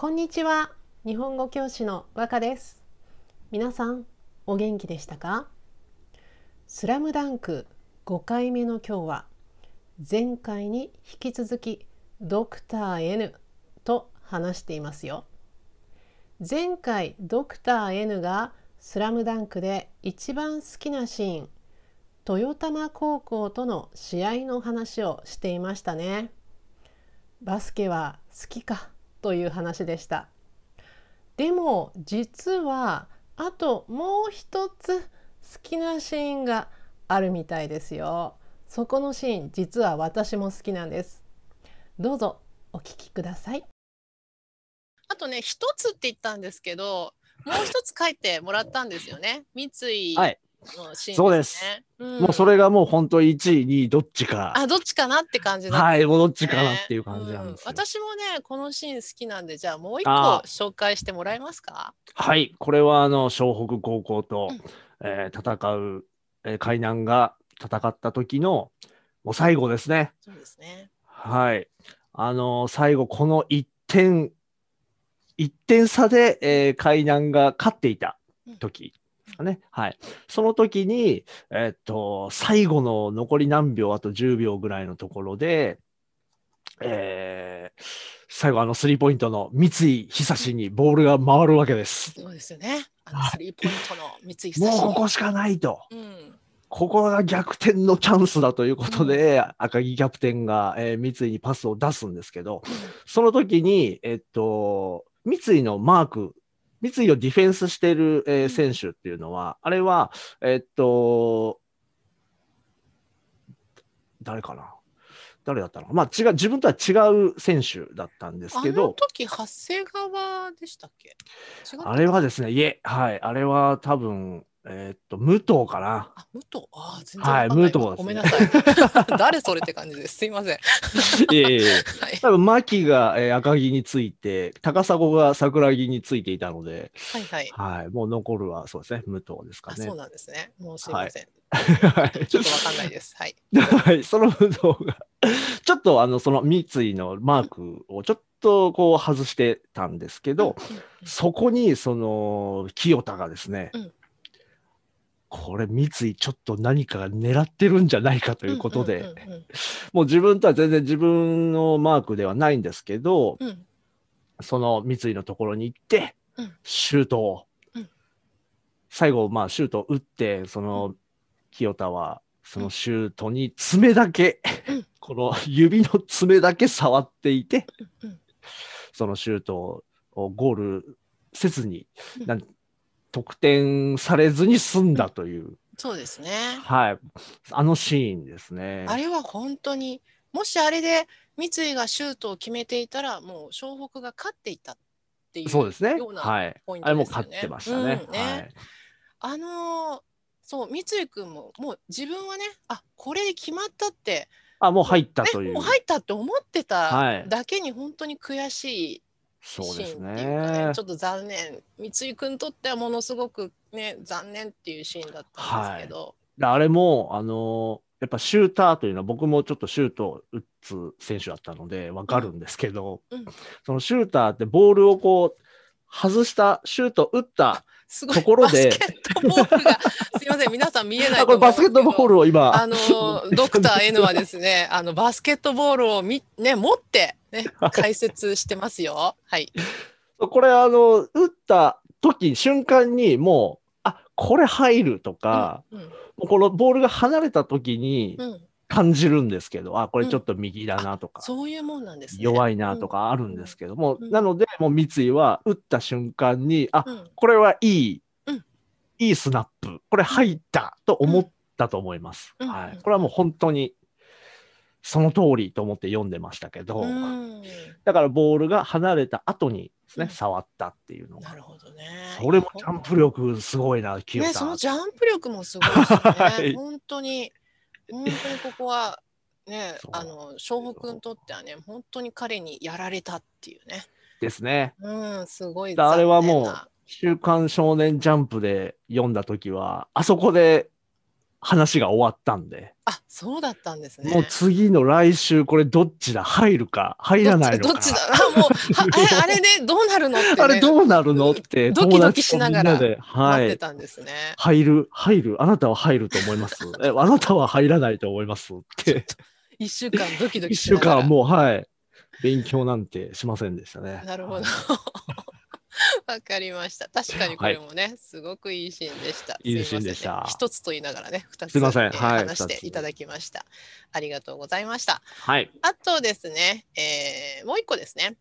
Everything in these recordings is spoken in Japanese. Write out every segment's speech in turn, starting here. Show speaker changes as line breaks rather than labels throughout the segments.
こんにちは。日本語教師の和歌です。皆さんお元気でしたか？スラムダンク5回目の今日は前回に引き続きドクター N と話していますよ。前回ドクター N がスラムダンクで一番好きなシーン豊玉高校との試合の話をしていましたね。バスケは好きか？という話でした。でも実はあともう一つ好きなシーンがあるみたいですよ。そこのシーン実は私も好きなんです。どうぞお聞きください。
あとね一つって言ったんですけどもう一つ書いてもらったんですよね。三井ね。
そうです、
うん。
もうそれがもう本当1位、2位、どっちか。
あどっちかなって感じだった
はい、もうどっちかなっていう感じなんですよ、
うん。私もねこのシーン好きなんでじゃあもう一個
あ
紹介してもらえますか？
はい、これはあの湘北高校と、
うん
えー戦う、えー海南が戦った時のもう最後ですね。
そうですね。
はい。あのー最後、この1点、1点差で、えー海南が勝っていた時。ですかね。はい。その時に、えーっと、最後の残り何秒、あと10秒ぐらいのところで、えー最後、あのスリーポイントの三井久志にボールが回るわけです。
そうですよねあの
はい
スリーポイントの三井久
もう
志
ここしかないと。
うん
ここが逆転のチャンスだということで、赤木キャプテンが、えー三井にパスを出すんですけど、その時に、えっと、三井のマーク、三井をディフェンスしている、えー選手っていうのは、あれは、えっと、誰かな？誰だったの？まあ違う、自分とは違う選手だったんですけ
あの
ど、
時発生側でしたっけ？
あれはですね、いえ、はい、あれは多分、えっと、武藤かな。
あ武藤？あー全然
はい武藤
ごめんなさい。誰それって感じです。すいません。
いえいえ
はい。
多分牧が、えー赤木について、高砂が桜木についていたので、
はいはい。
はい、もう残るはそうですね、武藤ですかね。
あそう。なんですね。もうすいません、
はい。
ちょっとわかんないです。はい。
はい、その武藤が、ちょっとあのその三井のマークをちょっとこう外してたんですけど、
うんうん。
そこにその清田がですね、
うん
これ三井ちょっと何かが狙ってるんじゃないかということで、もう自分とは全然自分のマークではないんですけど、
うん。うん
その三井のところに行って、
うん。
シュートを、
うん。
最後、まあ、シュートを打って、その清田は、そのシュートに爪だけ、
うん。
この指の爪だけ触っていて、そのシュートをゴールせずに、
うん。
なん得点されずに済んだという、
そうですね
はい、あのシーンですね。
あれは本当にもしあれで三井がシュートを決めていたらもう湘北が勝っていたっていう
そうですね。
ような
はい。
ポイン
あれも
トですよね。
勝ってましたね。
うんね
はい。
あのーそう三井君ももう自分はねあこれで決まったって、
あ、もう入った
ね、
という。
もう入ったって思って
はい
ただけに本当に悔しいシ
そうです
ーンっていうかね
ね
ちょ。っと残念。三井君にとってはものすごくね残念っていうシーンだったんですけど、
であれも、あのーやっぱシューターというのは僕もちょっとシュートを打つ選手だったのでわかるんですけど、
うん。うん。
そのシューターってボールをこう外したシュート打った、ところで
バスケットボールが すいません皆さん見えない
あこれバスケットボー
ル
ルを今、
あのドクター N はですね、あのバスケットボールをみね持ってね解説してますよ。はい。
これあの打った時瞬間にもうあこれ入るとか、
うん
もうこのボールが離れた時に
うん。うん
感じるんですけど、あこれちょっと右だなとか、
そういうもんなんですね。
弱いなとかあるんですけども、
うん。
なのでもう三井は打った瞬間にあ
うん。うん。
これはいい、
うん。
いいスナップこれ入ったと思ったと思います、
うん。うん。
はい、これはもう本当にその通りと思って読んでましたけど、
うん。
だからボールが離れた後にですね、
うん。
触ったっていうのが。
なるほどね。
それもジャンプ力すごいな清
ね、
田、
そのジャンプ力もすごいですね。
はい。
本当に本当にここはねあの湘北にとってはね、本当に彼にやられたっていうね。
ですね。
うん、すごい
あれはもう週刊少年ジャンプで読んだ時はあそこで話が終わったんで、
あ、そうだったんですね。
もう次の来週これどっちだ？入るか？入らないのか
どっちだ？もう、はえ、あれでどうなるのって、ね。
あれどうなるの？って
ドキドキしながら待ってたんですね。
入る入る。あなたは入ると思います？えあなたは入らないと思います？って。
一週間ドキドキ
一週
しながら。
間もうはい。勉強なんてしませんでしたね。
なるほど。わかりました。確かにこれもね、すごくいいシーンでした。
いいシーンでした
すいませんね一つと言いながらね、二つえー
はい
話していただきました。ありがとうございました。
はい
あとですね、えーもう一個ですね。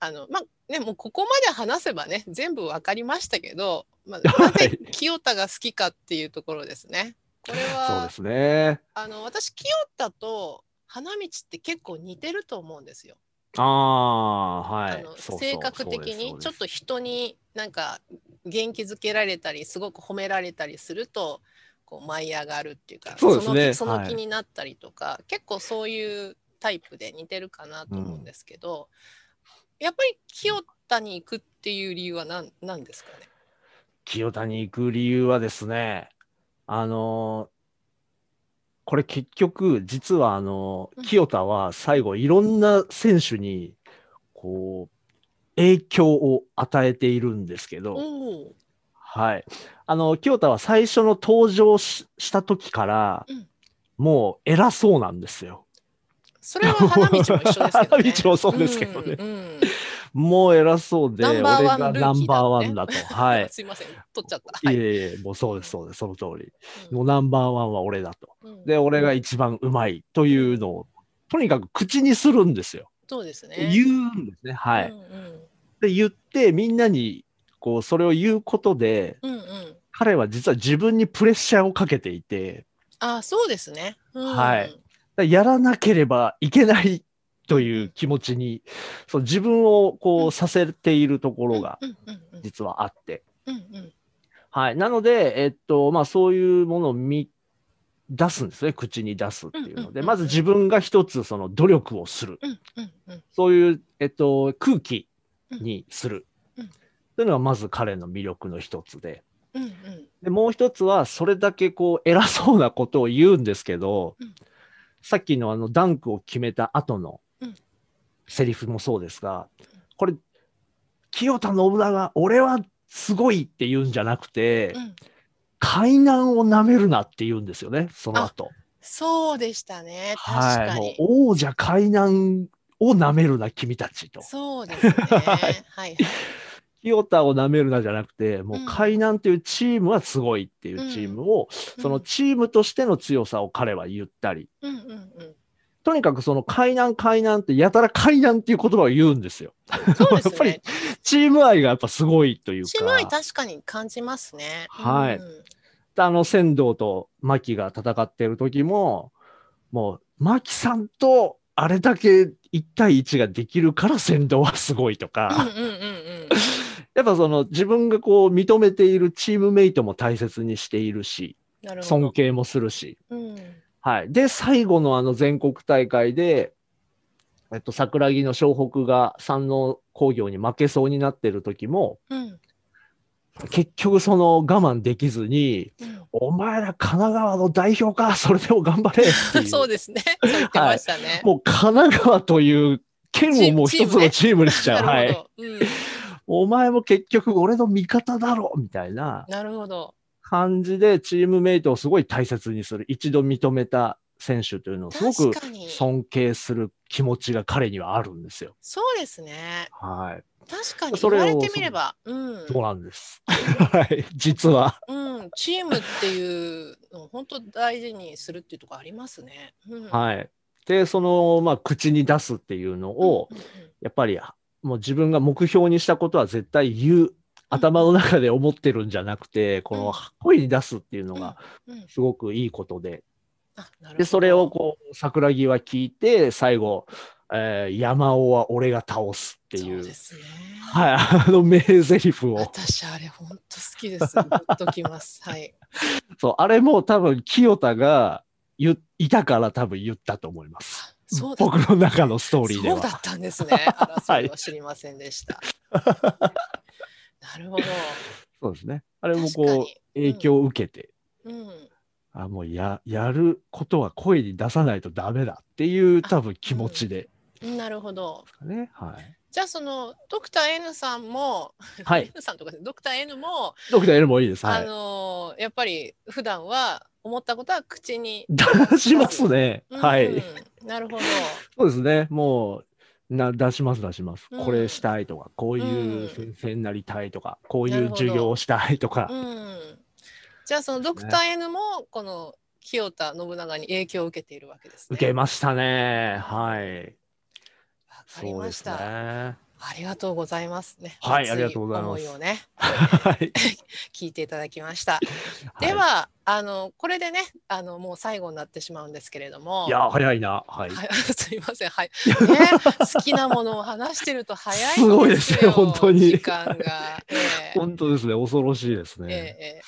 あのまあねもうここまで話せばね全部わかりましたけど、まあ、な
は
ぜ
い
清田が好きかっていうところですね。これ
そう
は
ですね
あの私清田と花道って結構似てると思うんですよ。
ああはい。
性格的にちょっと人になんか元気づけられたりすごく褒められたりするとこう舞い上がるっていうか
そうですね。
の気その
はい。
気になったりとか、結構そういうタイプで似てるかなと思うんですけど、やっぱり清田に行くっていう理由は何何ですかね？
清田に行く理由はですね、あのこれ結局、実はあの
うん
清田は最後いろんな選手に、こう、影響を与えているんですけど、はい。あの、清田は最初の登場しした時から、
うん
もう偉そうなんですよ。
それは花道も一緒ですけどね。
花道もそうですけどね
うんうん
もう偉そうで、俺がナンバーワ
ね
ンだと。はい。
すいません取っちゃった。はいい
えいえ、もうそうです、そうです、その通り。
うん
もうナンバーワンは俺だと。
うん
で、俺が一番うまいというのを、とにかく口にするんですよ。
そうですね。
言うんですね。はい。
うんうん
で、言って、みんなに、こう、それを言うことで、
うんうん。
彼は実は自分にプレッシャーをかけていて、
あ、そうですね。うん
はい。やらなければいけないという気持ちに、そう自分をこ
う
させているところが実はあって。はい。なので、えっと、まあそういうものを見出すんですね。口に出すっていうので、まず自分が一つその努力をする。そういう、えっと、空気にする。というのがまず彼の魅力の一つで。で、もう一つは、それだけこう、偉そうなことを言うんですけど、
うん
さっきのあの、ダンクを決めた後の
うん
セリフもそうですが、これ、清田信長、俺はすごいって言うんじゃなくて、
うん
海南を舐めるなって言うんですよね、その後。
そうでしたね。確
はい。王者海南を舐めるな、君たちと。
そうですね。はいはい。
清田を舐めるなじゃなくて、もう
うん
海南というチームはすごいっていうチームを、そのチームとしての強さを彼は言ったり、
うんうんうん
とにかくその海南海南ってやたら海南っていう言葉を言うんですよ。
うん。そうです
やっぱり
ね。
チーム愛がやっぱすごいというか。
チーム愛確かに感じますね。
はい
うん
あの、仙道と牧が戦ってる時も、もう、牧さんとあれだけ1対1ができるから仙道はすごいと
うん
か、
うんうんうん。
やっぱその自分がこう認めているチームメイトも大切にしているし。尊敬もするし、
うん
はい。で、最後のあの全国大会で、えっと、桜木の湘北が山王工業に負けそうになってる時も、
うん
結局その我慢できずに、
うん
お前ら神奈川の代表か、それでも頑張れ。
そうですね。そう言ってましたね。
もう神奈川という県をもう一つのチームにしちゃう。はい。
うん
お前も結局俺の味方だろみたいな
なるほど。
感じでチームメイトをすごい大切にする。一度認めた選手というのをすごく。尊敬する気持ちが彼にはあるんですよ。
そうですね。
はい。
確かに
それを
言われてみれば、うん、
そうなんです。はい。実は。
うん、チームっていうのを本当大事にするっていうところありますね。うん、
はい。で、その、まあ、口に出すっていうのを、やっぱり、もう自分が目標にしたことは絶対言う。頭の中で思ってるんじゃなくて、この声に出すっていうのがすごくいいことで。で、それをこう、桜木は聞いて、最後、えー山尾は俺が倒すっていう、
そうですね。
はい、あの名台詞を。
私あれ本当好きです。グッときます。はい。
そう、あれも多分、清田が言いたから多分言ったと思います。
そうだ
僕の中のストーリーでは。
そうだったんですね。は知りませんでした。なるほど。
そうですね。あれもこう影響を受けて、
うん。
はい。あもうややることは声に出さないとダメだっていう多分気持ちで
なるほど。
ね。はい。
じゃあそのドクター N さんも、
はい。
N さんとかドクター N も、
ドクター L もいいです。は
あ
い。
のーやっぱり普段は思ったことは口に、
出しますね。
うん
はい。
なるほど。
そうですね。もう、な出します出します、
うん
これしたいとか、こういう
うん
先生になりたいとか、こう
ないるほど
う授業をしたいとか。
うん。じゃあそのドクター N もこの清田信長に影響を受けているわけですね。
受けましたね。はい。
わかり
そうです
ました。
ね。
ありがとうございますね。熱
はいありがとうございます
思いをね、
はい。
聞いていただきました。では、あのこれでね、あのもう最後になってしまうんですけれども。
いや、早いな。はい。
はい、すいません、はい、ね、好きなものを話してると早いすよ。
すごいですね本当に
時間が。ええ
本当ですね。恐ろしいです
ええ
ね。
ええ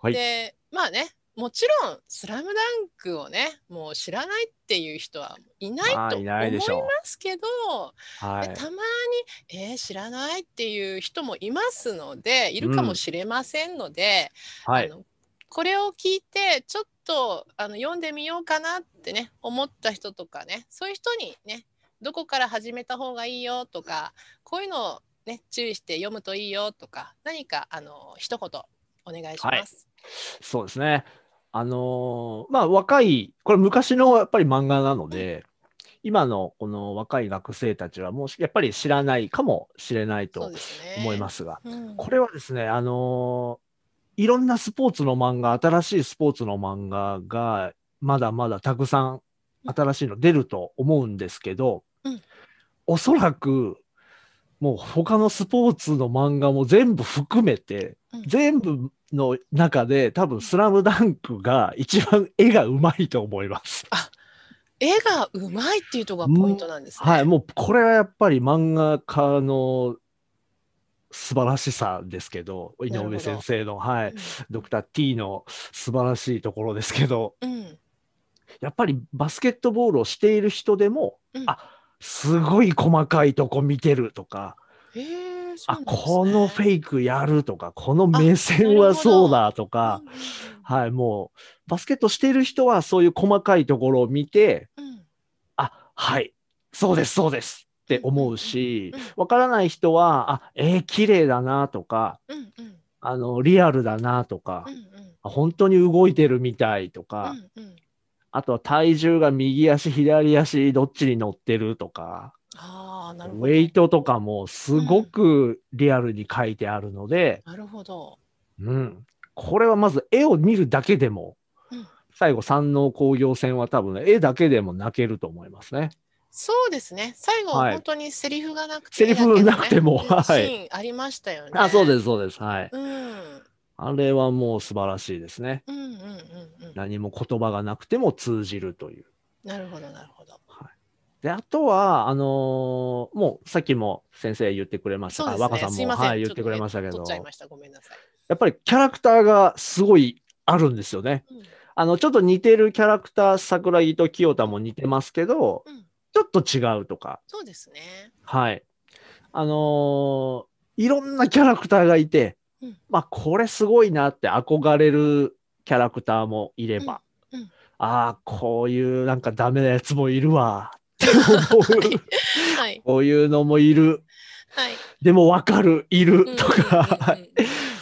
はい
で、まあね、もちろん、スラムダンクをね、もう知らないっていう人はいないと思いますけど、
はい。
たまに、えー知らないっていう人もいますので、いるかもしれませんので、
はい。
あのこれを聞いてちょっとあの読んでみようかなってね思った人とかねそういう人にねどこから始めた方がいいよとかこういうのをね注意して読むといいよとか何かあの一言お願いします。
そうですね。あのーまあ若い、これ昔のやっぱり漫画なので、今のこの若い学生たちはもうやっぱり知らないかもしれないと。思いますが、
うん。
これはですね、あのーいろんなスポーツの漫画、新しいスポーツの漫画がまだまだたくさん新しいの出ると思うんですけど、
うん
おそらくもう他のスポーツの漫画も全部含めて、
うん
全部の中で多分スラムダンクが一番絵がうまいと思います。
絵がうまいっていうところがポイントなんですね。
はい、もうこれはやっぱり漫画家の素晴らしさですけど、井上先生の、はい、ドクター T の素晴らしいところですけど、
うん。うん。
やっぱりバスケットボールをしている人でも、
うん
あすごい細かいとこ見てるとか、
へえ、そう
あこのフェイクやるとか、この目線はそうだとか、はい、もうバスケットしている人はそういう細かいところを見て、
うん。うん
あはい、そうです、そうですって思うし
うんうんうん、
わからない人は、あえー、綺麗だなとか、
うんうん。
あのリアルだなとか
うん、うん。
あ本当に動いてるみたいとか、
うんうん
あとは体重が右足、左足どっちに乗ってるとか、
ああ、なるほ
ウ
ど。
ェイトとかもすごくリアルに書いてあるので、
なるほど。
うん、これはまず絵を見るだけでも、
うん
最後山王工業戦は多分ね、絵だけでも泣けると思いますね。
そうですね。最後、
はい
本当にセリフがなくて
セリフなくてもはい
シーンありましたよね。
あ、そうです、そうです。はい。
うん。
あれはもう素晴らしいですね。
うんうんうんうん。
何も言葉がなくても通じるという。
なるほどなるほど。
で、あとは、あのーもうさっきも先生言ってくれました
ね。
若さんも。はい、言ってくれましたけど。やっぱりキャラクターがすごいあるんですよね。
うん
あの、ちょっと似てるキャラクター、桜木と清田も似てますけど、
うん。
ちょっと違うとか、
そうですね。
はい。あのーいろんなキャラクターがいて、
うん。
まあ、これすごいなって憧れるキャラクターもいれば、
うん。うん。
ああ、こういうなんかダメなやつもいるわ。って思う。
はい。
こういうのもいる。
はい。
でもわかる、いる。とか、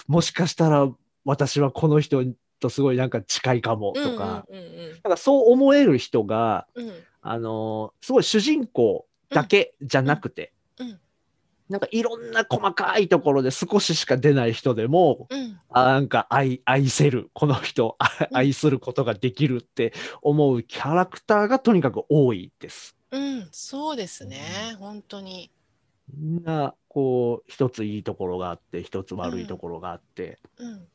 もしかしたら私はこの人とすごいなんか近いかも。とか、なんかそう思える人が、
うん。うん
あのーすごい主人公だけじゃなくて、
うん。うん
なんかいろんな細かいところで少ししか出ない人でも、
うん
あなんか愛愛せる、この人、愛することができるって思うキャラクターがとにかく多いです。
うん、そうですね。本当に。
みんな、こう、一ついいところがあって、一つ悪いところがあって、
うん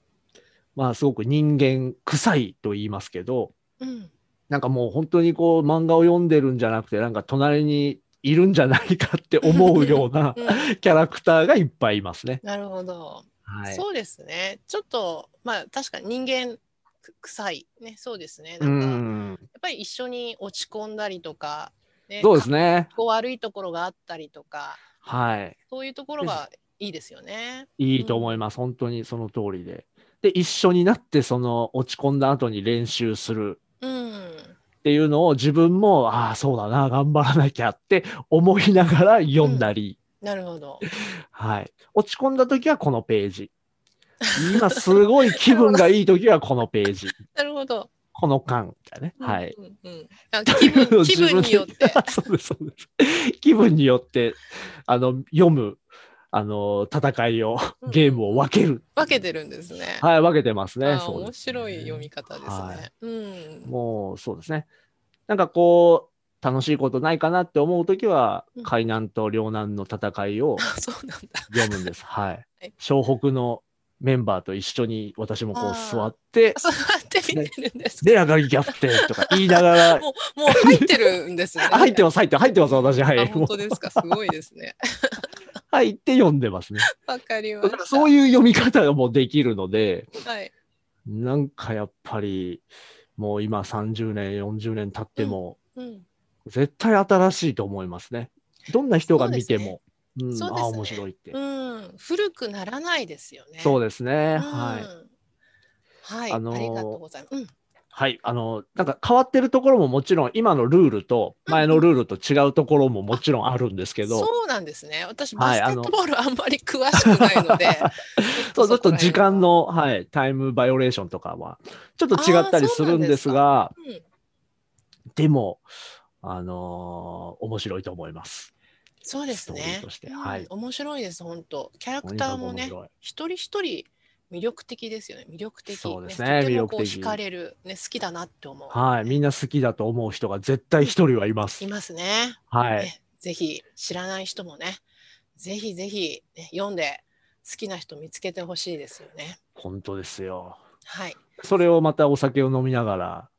まあ、すごく人間臭いと言いますけど、
うん
なんかもう本当にこう、漫画を読んでるんじゃなくて、なんか隣にいるんじゃないかって思うような
うん
キャラクターがいっぱいいますね。
なるほど。
はい。
そうですね。ちょっとまあ確かに人間く臭いね。そうですね。な
うん
かや
ん。
っぱり一緒に落ち込んだりとか、ね、
そうですね。
こ悪いところがあったりとか、
はい。
そういうところがいいですよね。
いいと思います。本当にその通りで。で、一緒になって、その落ち込んだ後に練習する
うん。
っていうのを自分も、ああ、そうだな、頑張らなきゃって思いながら読んだり、
なるほど。
はい。落ち込んだ時はこのページ。今すごい気分がいい時はこのページ。
なるほど。
この間みたいなね。はい。
うんうんうんあ気分 気分によって。
そうです、そうです。気分によって、あの、読む、あの、戦いを、
うん
ゲームを分ける。
分けてるんですね。
はい、分けてますね。そうです
白い読み方ですね。
はい
うん。
もう、そうですね。なんかこう、楽しいことないかなって思うときは
うん、
海南と両南の戦いを
あそうなんだ。
読むんです。はい
はい。
湘北のメンバーと一緒に私もこう座って、
そうやって見てるんですか？
で、上がりギャプテンとか言いながら、
もうもう入ってるんですね。
あ 入ってます、入ってます、入ってます、私。はい。
本当ですか？すごいですね。
入って読んでますね。
わかりました。
そういう読み方がもうできるので、
はい。
なんかやっぱり、もう今30年、40年経っても、
うん。
絶対新しいと思いますね。どんな人が見ても、うああ、面白いって。
うん。古くならないですよね。
そうですね。
うん
はい。
はい。
あのー
ありがとうございます。うん。
はい。あの、なんか変わってるところももちろん、今のルールと、前のルールと違うところももちろんあるんですけど、
そうなんですね。私バ
はい
スケットボールあんまり詳しくないので、
そうちょっと時間
の。
の、はい、タイムバイオレーションとかは、ちょっと違ったりするんですが、
うん
でも、あのー面白いと思います。
そうですね
はい。
面白いです本当。キャラクターもね一人一人魅力的ですよね。魅力的。
そうですね魅力的
惹かれるね好きだなって思う。
はい。みんな好きだと思う人が絶対一人はいます
い。ますね。
はい。
ねぜひ知らない人もね、ぜひぜひ、ね、読んで好きな人見つけてほしいですよね。
本当ですよ。
はい。
それをまたお酒を飲みながら、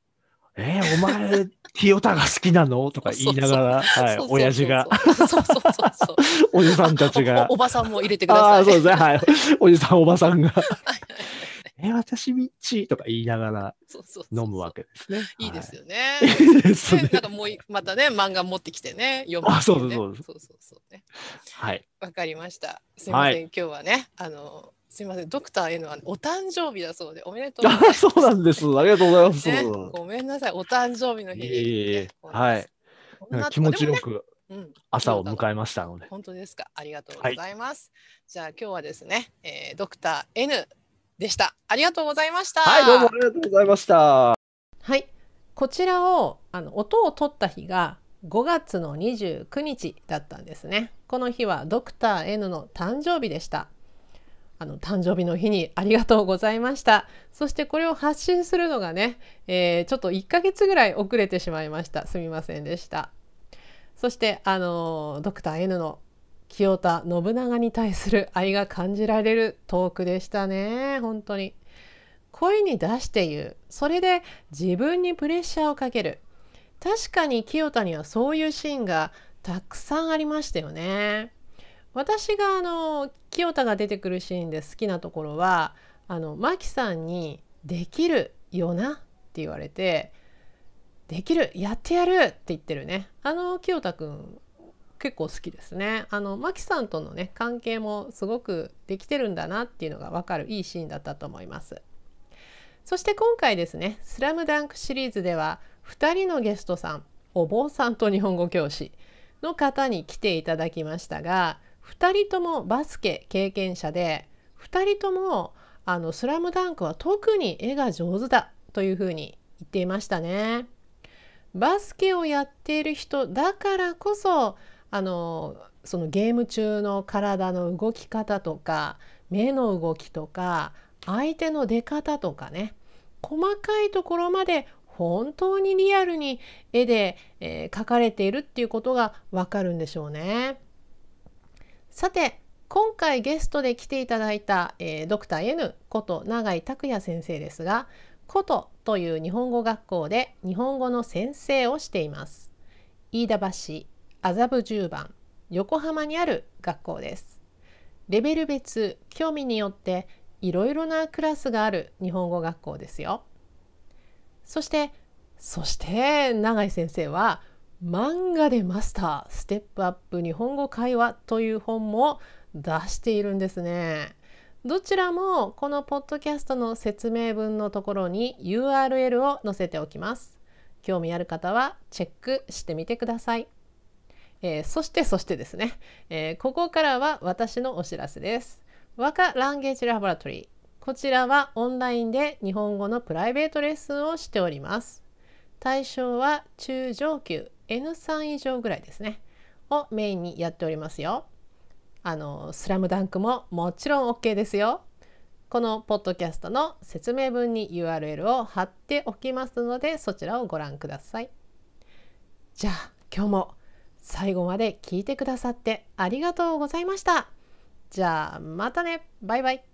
えーお前、清田が好きなの？とか言いながら、はい親父が。おじさんたちが。
おお、ばさんも入れてくだ
ああ、
さい。
そうですね、はい。おじさん、おばさんが、
はい
え、私、ミッチー？とか言いながら飲むわけですね。
いいです
よ。
よね。
い。いですね。
ね。なんかもういまたね漫画持ってきてね読む
あそうそう。そう
そうそうそうね。
はい。
わかりました。すいません、
はい。
今日はねあのすいませんドクター N はお誕生日だそうでおめでとうございま
あ
す
そうなんです。ありがとうございます。
ね、ごめんなさいお誕生日の日に、
はい。気持ちよく
ねうん、
朝を迎えましたので。
本当ですかありがとうございます、じゃあ今日はですね、えー、ドクター N でしたありがとうございました
はい、どうもありがとうございました。
はい、こちらをあの音を取った日が5月の29日だったんですね。この日はドクター N の誕生日でした。あの誕生日の日にありがとうございました。そしてこれを発信するのがね、えーちょっと1ヶ月ぐらい遅れてしまいました。すみませんでした。そしてあのドクター N の清田信長に対する愛が感じられるトークでしたね。本当に。声に出して言うそれで自分にプレッシャーをかける確かに清田にはそういうシーンがたくさんありましたよね私があの清田が出てくるシーンで好きなところはあのマキさんに「できるよな」って言われて「できるやってやる」って言ってるね。あの清田くん結構好きですね。あのマキさんとのね関係もすごくできてるんだなっていうのが分かるいいシーンだったと思います。そして今回ですね「スラムダンクシリーズでは2人のゲストさんお坊さんと日本語教師の方に来ていただきましたが2人ともバスケ経験者で2人ともあの「スラムダンクは特に絵が上手だというふうに言っていましたね。バスケをやっている人だからこそあのそのゲーム中の体の動き方とか目の動きとか相手の出方とかね細かいところまで本当にリアルに絵で、えー描かれているっていうことがわかるんでしょうね。さて今回ゲストで来ていただいた、えードクター N こと永井拓也先生ですがことという日本語学校で日本語の先生をしています。飯田橋麻布十番横浜にある学校です。レベル別興味によっていろいろなクラスがある日本語学校ですよ。そしてそして永井先生は漫画でマスターステップアップ日本語会話という本も出しているんですね。どちらもこのポッドキャストの説明文のところに URL を載せておきます。興味ある方はチェックしてみてください。えー、そしてそしてですね、えー、ここからは私のお知らせです。和歌ランゲージラボラトリー。こちらはオンラインで日本語のプライベートレッスンをしております。対象は中上級 N3 以上ぐらいですね。をメインにやっておりますよ。あのスラムダンクももちろん OK ですよ。このポッドキャストの説明文に URL を貼っておきますのでそちらをご覧ください。じゃあ今日も最後まで聞いてくださってありがとうございました。じゃあまたねバイバイ。